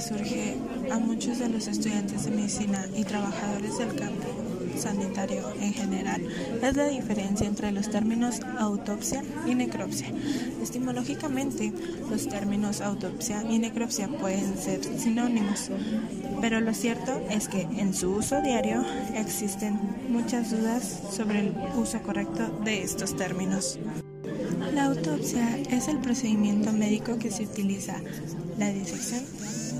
surge a muchos de los estudiantes de medicina y trabajadores del campo sanitario en general es la diferencia entre los términos autopsia y necropsia. Estimológicamente, los términos autopsia y necropsia pueden ser sinónimos, pero lo cierto es que en su uso diario existen muchas dudas sobre el uso correcto de estos términos. La autopsia es el procedimiento médico que se utiliza la disección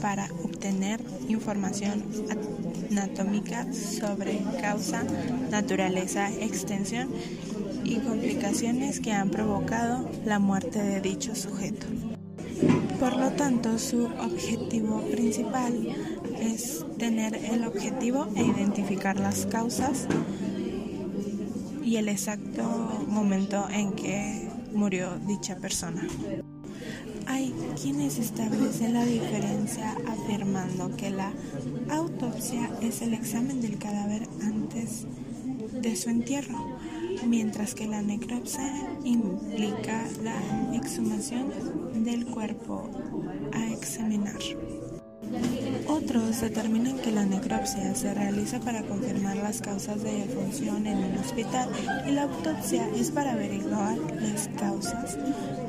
para obtener información anatómica sobre causa, naturaleza, extensión y complicaciones que han provocado la muerte de dicho sujeto. Por lo tanto, su objetivo principal es tener el objetivo e identificar las causas y el exacto momento en que murió dicha persona. Hay quienes establecen la diferencia afirmando que la autopsia es el examen del cadáver antes de su entierro, mientras que la necropsia implica la exhumación del cuerpo a examinar. Otros determinan que la necropsia se realiza para confirmar las causas de defunción en un hospital y la autopsia es para averiguar las causas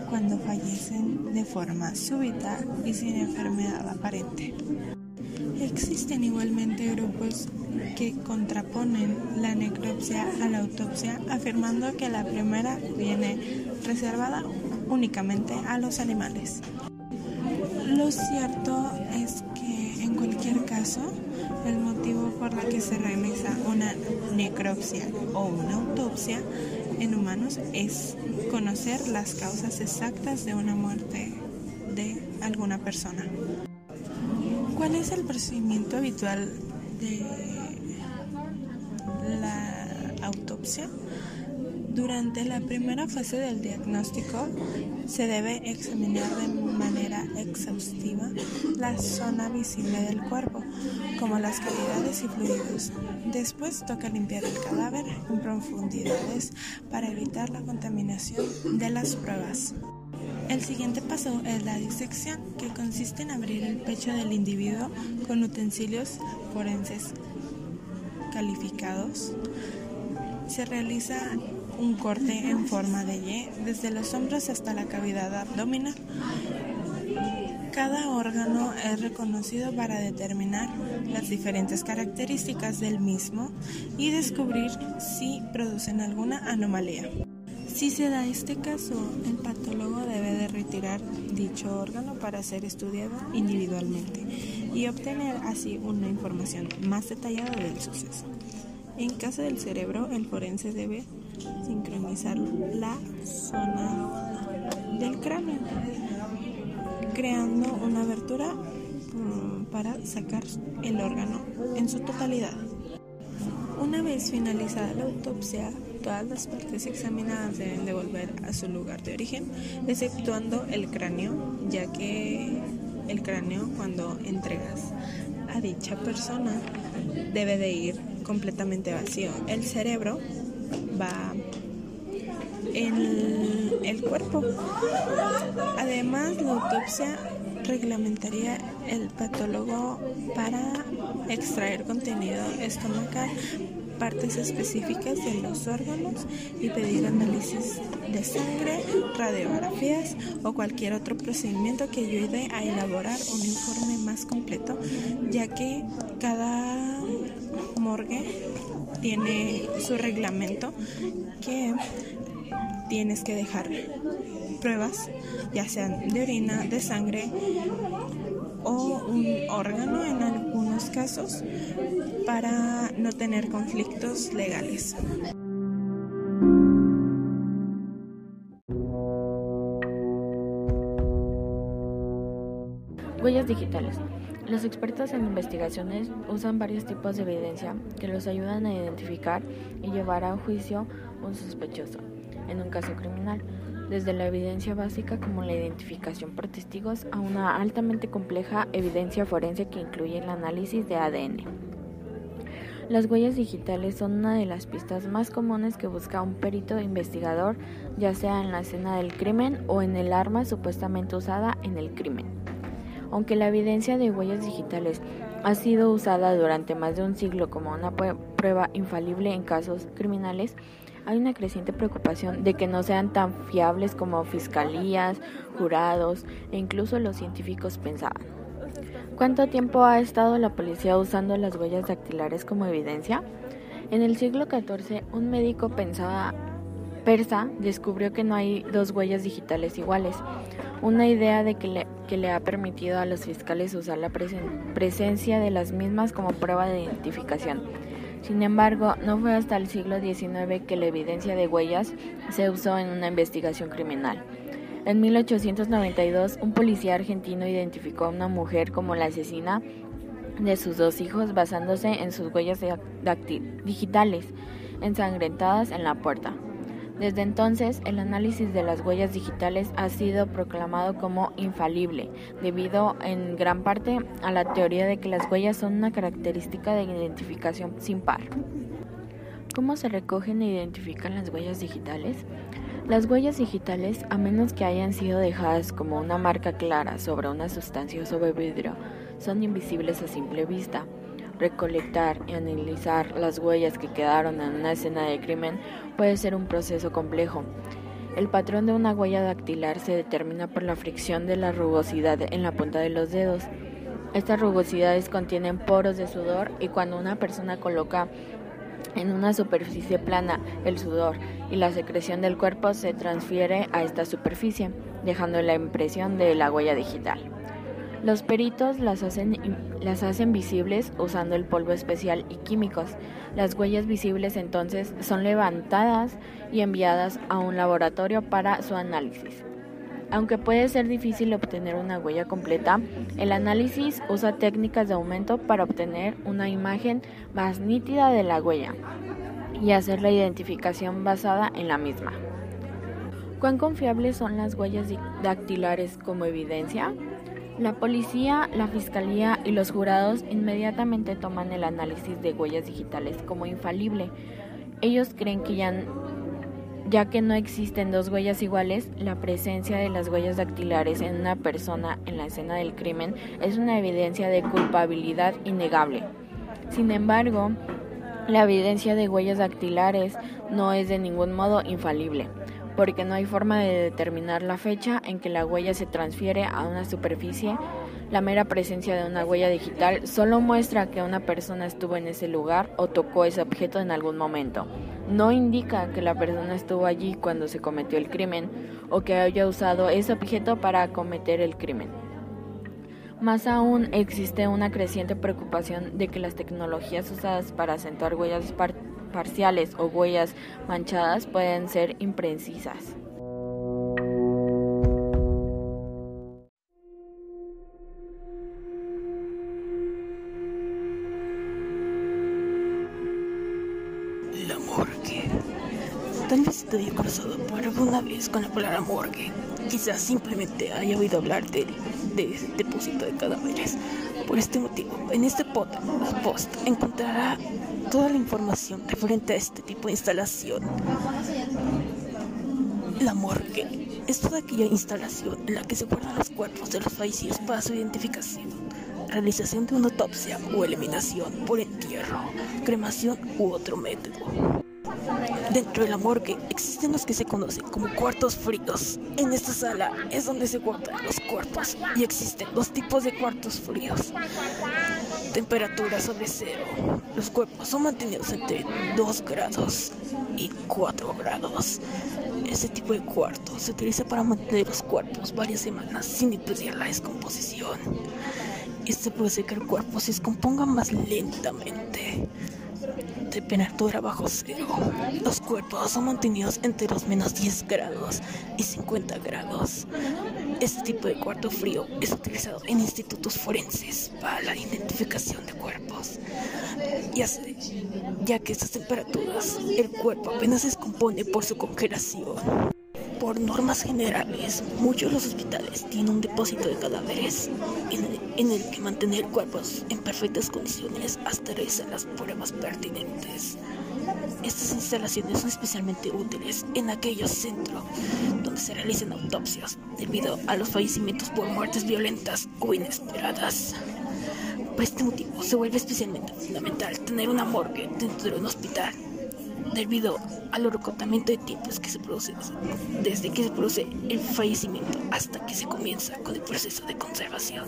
cuando fallecen de forma súbita y sin enfermedad aparente. Existen igualmente grupos que contraponen la necropsia a la autopsia, afirmando que la primera viene reservada únicamente a los animales. Lo cierto es que caso, el motivo por el que se realiza una necropsia o una autopsia en humanos es conocer las causas exactas de una muerte de alguna persona. ¿Cuál es el procedimiento habitual de la autopsia? Durante la primera fase del diagnóstico se debe examinar de manera exhaustiva la zona visible del cuerpo, como las cavidades y fluidos. Después toca limpiar el cadáver en profundidades para evitar la contaminación de las pruebas. El siguiente paso es la disección, que consiste en abrir el pecho del individuo con utensilios forenses calificados. Se realiza un corte en forma de Y desde los hombros hasta la cavidad abdominal. Cada órgano es reconocido para determinar las diferentes características del mismo y descubrir si producen alguna anomalía. Si se da este caso, el patólogo debe de retirar dicho órgano para ser estudiado individualmente y obtener así una información más detallada del suceso. En caso del cerebro, el forense debe sincronizar la zona del cráneo, creando una abertura mm, para sacar el órgano en su totalidad. Una vez finalizada la autopsia, todas las partes examinadas deben de volver a su lugar de origen, exceptuando el cráneo, ya que el cráneo cuando entregas a dicha persona debe de ir completamente vacío. El cerebro va en el cuerpo. Además, la autopsia reglamentaría el patólogo para extraer contenido estomacal, partes específicas de los órganos y pedir análisis de sangre, radiografías o cualquier otro procedimiento que ayude a elaborar un informe más completo, ya que cada morgue tiene su reglamento que tienes que dejar pruebas, ya sean de orina, de sangre o un órgano en algunos casos, para no tener conflictos legales. Huellas digitales. Los expertos en investigaciones usan varios tipos de evidencia que los ayudan a identificar y llevar a juicio un sospechoso en un caso criminal, desde la evidencia básica como la identificación por testigos a una altamente compleja evidencia forense que incluye el análisis de ADN. Las huellas digitales son una de las pistas más comunes que busca un perito investigador, ya sea en la escena del crimen o en el arma supuestamente usada en el crimen. Aunque la evidencia de huellas digitales ha sido usada durante más de un siglo como una prueba infalible en casos criminales, hay una creciente preocupación de que no sean tan fiables como fiscalías, jurados e incluso los científicos pensaban. ¿Cuánto tiempo ha estado la policía usando las huellas dactilares como evidencia? En el siglo XIV, un médico pensaba, persa descubrió que no hay dos huellas digitales iguales, una idea de que le, que le ha permitido a los fiscales usar la presencia de las mismas como prueba de identificación. Sin embargo, no fue hasta el siglo XIX que la evidencia de huellas se usó en una investigación criminal. En 1892, un policía argentino identificó a una mujer como la asesina de sus dos hijos basándose en sus huellas digitales ensangrentadas en la puerta. Desde entonces, el análisis de las huellas digitales ha sido proclamado como infalible, debido en gran parte a la teoría de que las huellas son una característica de identificación sin par. ¿Cómo se recogen e identifican las huellas digitales? Las huellas digitales, a menos que hayan sido dejadas como una marca clara sobre una sustancia o sobre vidrio, son invisibles a simple vista. Recolectar y analizar las huellas que quedaron en una escena de crimen puede ser un proceso complejo. El patrón de una huella dactilar se determina por la fricción de la rugosidad en la punta de los dedos. Estas rugosidades contienen poros de sudor y cuando una persona coloca en una superficie plana el sudor y la secreción del cuerpo se transfiere a esta superficie, dejando la impresión de la huella digital. Los peritos las hacen, las hacen visibles usando el polvo especial y químicos. Las huellas visibles entonces son levantadas y enviadas a un laboratorio para su análisis. Aunque puede ser difícil obtener una huella completa, el análisis usa técnicas de aumento para obtener una imagen más nítida de la huella y hacer la identificación basada en la misma. ¿Cuán confiables son las huellas dactilares como evidencia? La policía, la fiscalía y los jurados inmediatamente toman el análisis de huellas digitales como infalible. Ellos creen que ya, que no existen dos huellas iguales, la presencia de las huellas dactilares en una persona en la escena del crimen es una evidencia de culpabilidad innegable. Sin embargo, la evidencia de huellas dactilares no es de ningún modo infalible porque no hay forma de determinar la fecha en que la huella se transfiere a una superficie. La mera presencia de una huella digital solo muestra que una persona estuvo en ese lugar o tocó ese objeto en algún momento. No indica que la persona estuvo allí cuando se cometió el crimen o que haya usado ese objeto para cometer el crimen. Más aún, existe una creciente preocupación de que las tecnologías usadas para acentuar huellas parciales o huellas manchadas pueden ser imprecisas. La morgue. Tal vez te haya cruzado por alguna vez con la palabra morgue. Quizás simplemente haya oído hablar de, de depósito de cadáveres. Por este motivo, en este post encontrará toda la información referente a este tipo de instalación. La morgue es toda aquella instalación en la que se guardan los cuerpos de los fallecidos para su identificación, realización de una autopsia o eliminación por entierro, cremación u otro método. Dentro de la morgue existen los que se conocen como cuartos fríos. En esta sala es donde se guardan los cuerpos y existen dos tipos de cuartos fríos. Temperatura sobre cero. Los cuerpos son mantenidos entre 2 grados y 4 grados. Este tipo de cuarto se utiliza para mantener los cuerpos varias semanas sin impedir la descomposición. Este puede hacer que el cuerpo se descomponga más lentamente temperatura bajo cero. Los cuerpos son mantenidos entre los menos 10 grados y 50 grados. Este tipo de cuarto frío es utilizado en institutos forenses para la identificación de cuerpos. Ya, ya que estas temperaturas, el cuerpo apenas se descompone por su congelación. Por normas generales, muchos de los hospitales tienen un depósito de cadáveres en el, que mantener cuerpos en perfectas condiciones hasta realizar las pruebas pertinentes. Estas instalaciones son especialmente útiles en aquellos centros donde se realizan autopsias debido a los fallecimientos por muertes violentas o inesperadas. Por este motivo se vuelve especialmente fundamental tener una morgue dentro de un hospital debido al recortamiento de tiempos que se produce desde que se produce el fallecimiento hasta que se comienza con el proceso de conservación.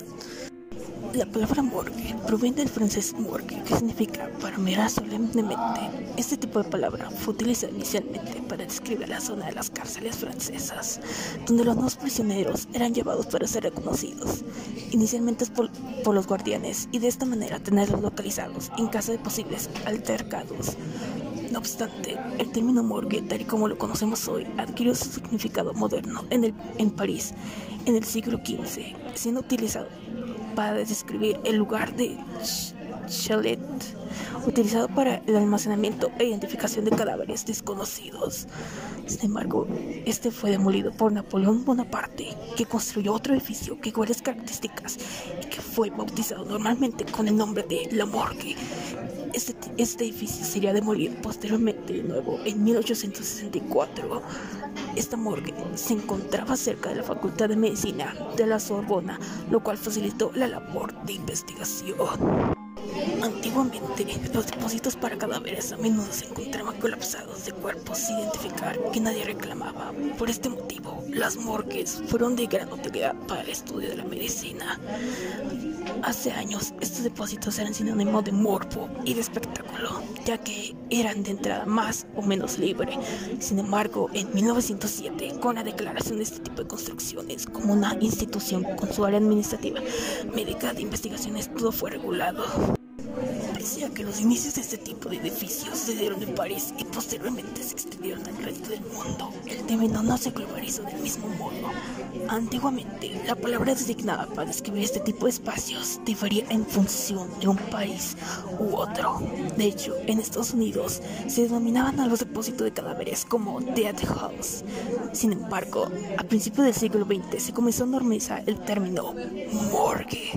La palabra morgue proviene del francés morgue, que significa para mirar solemnemente. Este tipo de palabra fue utilizada inicialmente para describir la zona de las cárceles francesas, donde los nuevos prisioneros eran llevados para ser reconocidos, inicialmente por, por los guardianes, y de esta manera tenerlos localizados en caso de posibles altercados. No obstante, el término morgue, tal y como lo conocemos hoy, adquirió su significado moderno en, el, en París en el siglo XV, siendo utilizado para describir el lugar de chalet utilizado para el almacenamiento e identificación de cadáveres desconocidos. Sin embargo, este fue demolido por Napoleón Bonaparte, que construyó otro edificio que iguales características y que fue bautizado normalmente con el nombre de La Morgue. Este, este edificio sería demolido posteriormente de nuevo en 1864. Esta morgue se encontraba cerca de la Facultad de Medicina de la Sorbona, lo cual facilitó la labor de investigación. Antiguamente, los depósitos para cadáveres a menudo se encontraban colapsados de cuerpos sin identificar que nadie reclamaba. Por este motivo, las morgues fueron de gran utilidad para el estudio de la medicina. Hace años, estos depósitos eran sinónimo de morbo y de espectáculo, ya que eran de entrada más o menos libre. Sin embargo, en 1907, con la declaración de este tipo de construcciones como una institución con su área administrativa, médica de investigaciones, todo fue regulado. Pese a que los inicios de este tipo de edificios se dieron en París y posteriormente se extendieron al resto del mundo, el término no se globalizó del mismo modo. Antiguamente, la palabra designada para describir este tipo de espacios difería en función de un país u otro. De hecho, en Estados Unidos se denominaban a los depósitos de cadáveres como dead house. Sin embargo, a principios del siglo XX se comenzó a normalizar el término morgue.